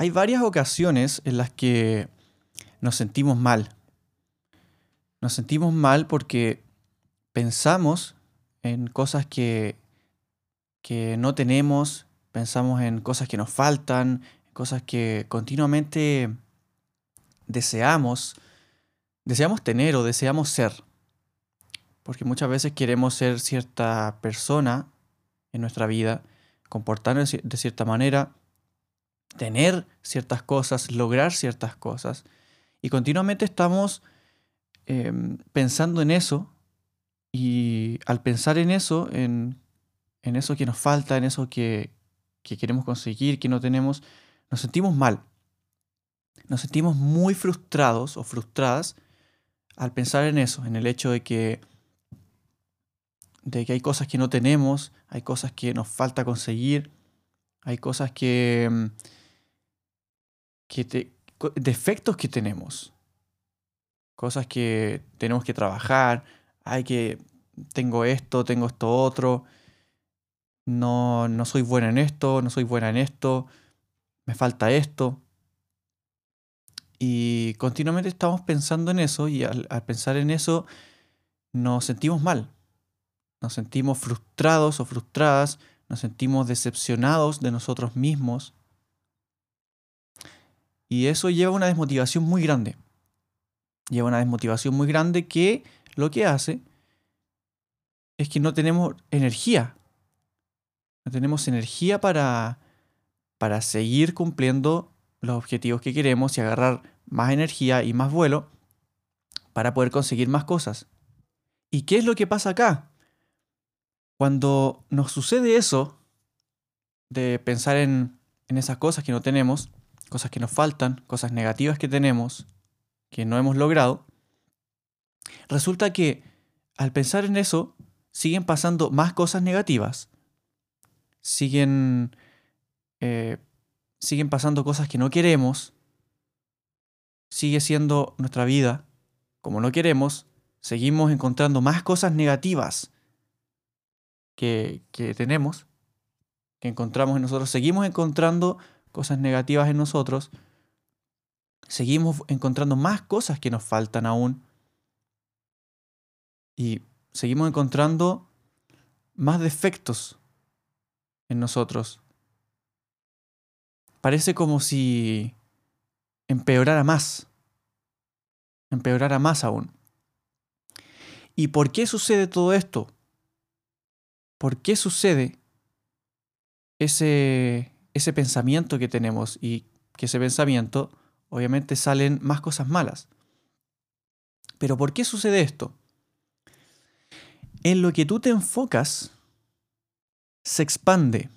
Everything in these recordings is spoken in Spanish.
Hay varias ocasiones en las que nos sentimos mal. Nos sentimos mal porque pensamos en cosas que, que no tenemos, pensamos en cosas que nos faltan, cosas que continuamente deseamos, deseamos tener o deseamos ser. Porque muchas veces queremos ser cierta persona en nuestra vida, comportarnos de cierta manera, tener ciertas cosas, lograr ciertas cosas. Y continuamente estamos em, pensando en eso y al pensar en eso, en, eso que nos falta, en eso que, que queremos conseguir, que no tenemos, nos sentimos mal. Nos sentimos muy frustrados o frustradas al pensar en eso, en el hecho de que, de que hay cosas que no tenemos, hay cosas que nos falta conseguir, hay cosas que, que defectos que tenemos, cosas que tenemos que trabajar, hay que, tengo esto, tengo esto otro, no, no soy buena en esto, no soy buena en esto, me falta esto. Y continuamente estamos pensando en eso y al, pensar en eso nos sentimos mal, nos sentimos frustrados o frustradas, nos sentimos decepcionados de nosotros mismos. Y eso lleva a una desmotivación muy grande. Lleva una desmotivación muy grande que lo que hace es que no tenemos energía. No tenemos energía para, para seguir cumpliendo los objetivos que queremos y agarrar más energía y más vuelo para poder conseguir más cosas. ¿Y qué es lo que pasa acá? Cuando nos sucede eso, de pensar en, en esas cosas que no tenemos, cosas que nos faltan, cosas negativas que tenemos, que no hemos logrado, resulta que al pensar en eso, siguen pasando más cosas negativas. Siguen, eh, siguen pasando cosas que no queremos. Sigue siendo nuestra vida como no queremos. Seguimos encontrando más cosas negativas que, que tenemos, que encontramos en nosotros. Seguimos encontrando cosas negativas en nosotros. Seguimos encontrando más cosas que nos faltan aún. Y seguimos encontrando más defectos en nosotros. Parece como si empeorara más, empeorara más aún. ¿Y por qué sucede todo esto? ¿Por qué sucede ese, ese pensamiento que tenemos y que ese pensamiento obviamente salen más cosas malas? Pero ¿por qué sucede esto? en lo que tú te enfocas se expande.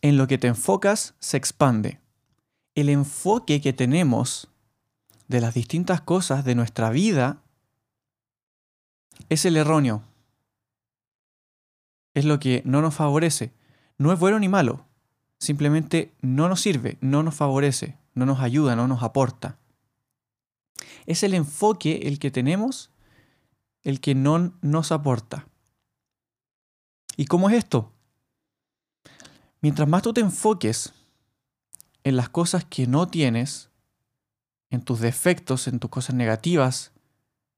En lo que te enfocas se expande. El enfoque que tenemos de las distintas cosas de nuestra vida es el erróneo. Es lo que no nos favorece. No es bueno ni malo. Simplemente no nos sirve, no nos favorece, no nos ayuda, no nos aporta. Es el enfoque el que tenemos el que no nos aporta. ¿Y cómo es esto? Mientras más tú te enfoques en las cosas que no tienes, en tus defectos, en tus cosas negativas,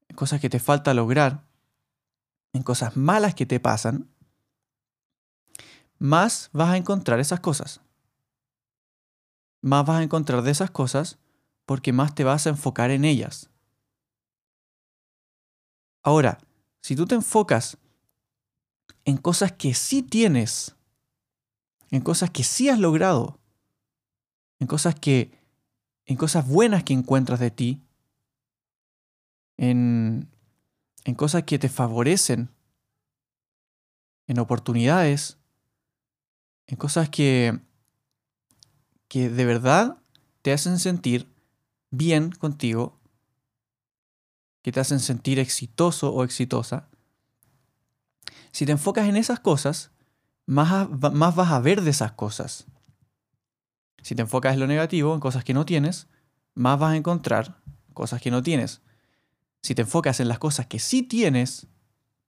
en cosas que te falta lograr, en cosas malas que te pasan, más vas a encontrar esas cosas. Más vas a encontrar de esas cosas porque más te vas a enfocar en ellas. Ahora, si tú te enfocas en cosas que sí tienes, en cosas que sí has logrado, en cosas que en cosas buenas que encuentras de ti, en, en cosas que te favorecen, en oportunidades, en cosas que, que de verdad te hacen sentir bien contigo, que te hacen sentir exitoso o exitosa, si te enfocas en esas cosas, más, más vas a ver de esas cosas. Si te enfocas en lo negativo, en cosas que no tienes, más vas a encontrar cosas que no tienes. Si te enfocas en las cosas que sí tienes,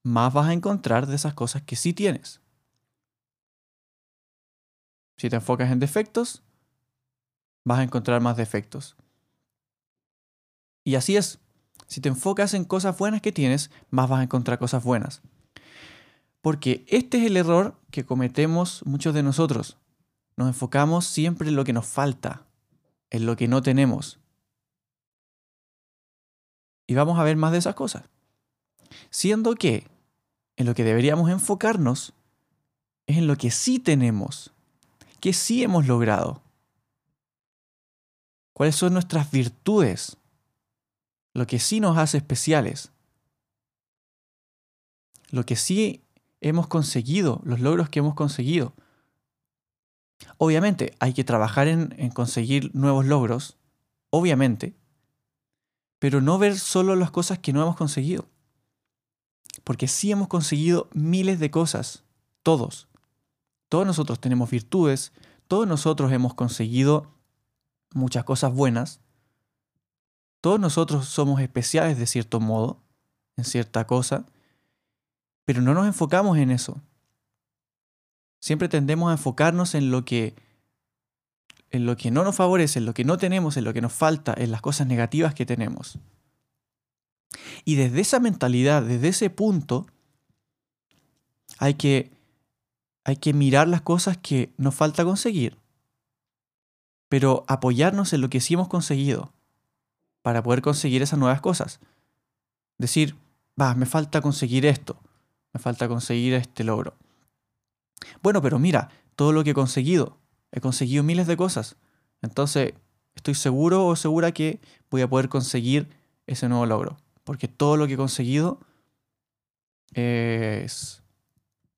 más vas a encontrar de esas cosas que sí tienes. Si te enfocas en defectos, vas a encontrar más defectos. Y así es. Si te enfocas en cosas buenas que tienes, más vas a encontrar cosas buenas. Porque este es el error que cometemos muchos de nosotros. Nos enfocamos siempre en lo que nos falta, en lo que no tenemos. Y vamos a ver más de esas cosas. Siendo que en lo que deberíamos enfocarnos es en lo que sí tenemos, que sí hemos logrado. ¿Cuáles son nuestras virtudes? Lo que sí nos hace especiales. Lo que sí hemos conseguido, los logros que hemos conseguido. Obviamente hay que trabajar en, conseguir nuevos logros, obviamente, pero no ver solo las cosas que no hemos conseguido. Porque sí hemos conseguido miles de cosas, todos. Todos nosotros tenemos virtudes, todos nosotros hemos conseguido muchas cosas buenas, todos nosotros somos especiales de cierto modo, en cierta cosa, pero no nos enfocamos en eso. Siempre tendemos a enfocarnos en lo que en lo que no nos favorece, en lo que no tenemos, en lo que nos falta, en las cosas negativas que tenemos. Y desde esa mentalidad, desde ese punto, hay que, hay que mirar las cosas que nos falta conseguir, pero apoyarnos en lo que sí hemos conseguido para poder conseguir esas nuevas cosas. Decir, va, me falta conseguir esto. Me falta conseguir este logro. Bueno, pero mira, todo lo que he conseguido. He conseguido miles de cosas. Entonces, estoy seguro o segura que voy a poder conseguir ese nuevo logro. Porque todo lo que he conseguido es,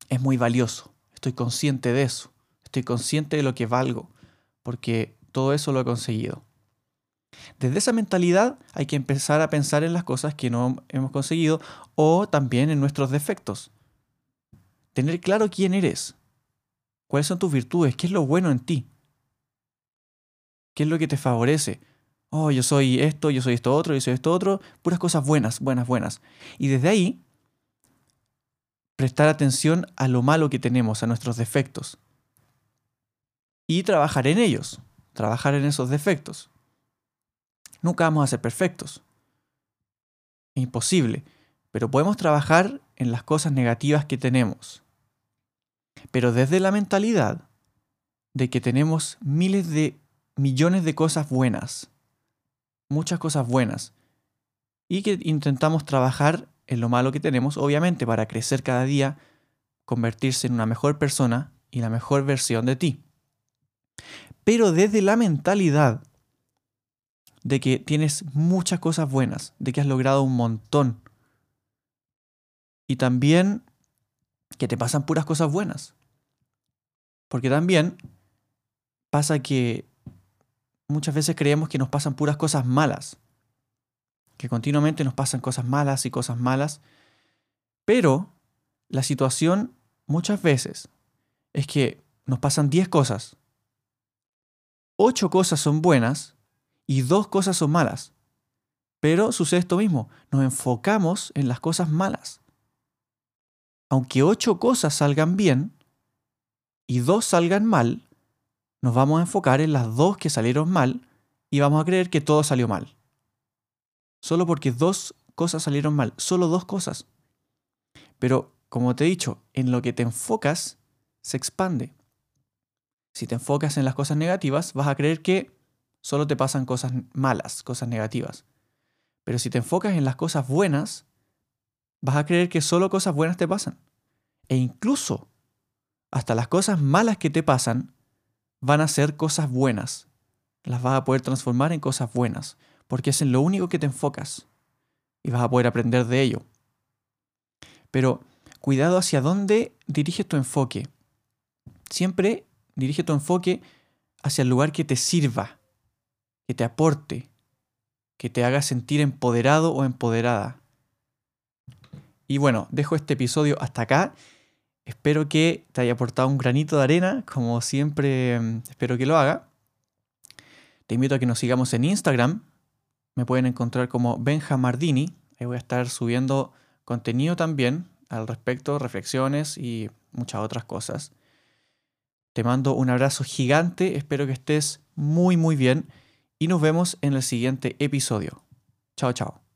es muy valioso. Estoy consciente de eso. Estoy consciente de lo que valgo. Porque todo eso lo he conseguido. Desde esa mentalidad hay que empezar a pensar en las cosas que no hemos conseguido o también en nuestros defectos. Tener claro quién eres, cuáles son tus virtudes, qué es lo bueno en ti, qué es lo que te favorece. Oh, yo soy esto, yo soy esto otro, yo soy esto otro, puras cosas buenas, buenas, buenas. Y desde ahí, prestar atención a lo malo que tenemos, a nuestros defectos. Y trabajar en ellos, trabajar en esos defectos. Nunca vamos a ser perfectos. Es imposible. Pero podemos trabajar en las cosas negativas que tenemos. Pero desde la mentalidad de que tenemos miles de millones de cosas buenas. Muchas cosas buenas. Y que intentamos trabajar en lo malo que tenemos, obviamente, para crecer cada día, convertirse en una mejor persona y la mejor versión de ti. Pero desde la mentalidad de que tienes muchas cosas buenas, de que has logrado un montón. Y también que te pasan puras cosas buenas. Porque también pasa que muchas veces creemos que nos pasan puras cosas malas. Que continuamente nos pasan cosas malas y cosas malas. Pero la situación muchas veces es que nos pasan 10 cosas. 8 cosas son buenas y dos cosas son malas. Pero sucede esto mismo, nos enfocamos en las cosas malas. Aunque ocho cosas salgan bien y dos salgan mal, nos vamos a enfocar en las dos que salieron mal y vamos a creer que todo salió mal. Solo porque dos cosas salieron mal, solo dos cosas. Pero, como te he dicho, en lo que te enfocas se expande. Si te enfocas en las cosas negativas, vas a creer que solo te pasan cosas malas, cosas negativas. Pero si te enfocas en las cosas buenas, vas a creer que solo cosas buenas te pasan. E incluso hasta las cosas malas que te pasan van a ser cosas buenas. Las vas a poder transformar en cosas buenas, porque es en lo único que te enfocas y vas a poder aprender de ello. Pero cuidado hacia dónde diriges tu enfoque. Siempre dirige tu enfoque hacia el lugar que te sirva, que te aporte, que te haga sentir empoderado o empoderada. Y bueno, dejo este episodio hasta acá. Espero que te haya aportado un granito de arena, como siempre mm, espero que lo haga. Te invito a que nos sigamos en Instagram. Me pueden encontrar como Benjamardini. Ahí voy a estar subiendo contenido también al respecto, reflexiones y muchas otras cosas. Te mando un abrazo gigante, espero que estés muy muy bien y nos vemos en el siguiente episodio. Chao, chao.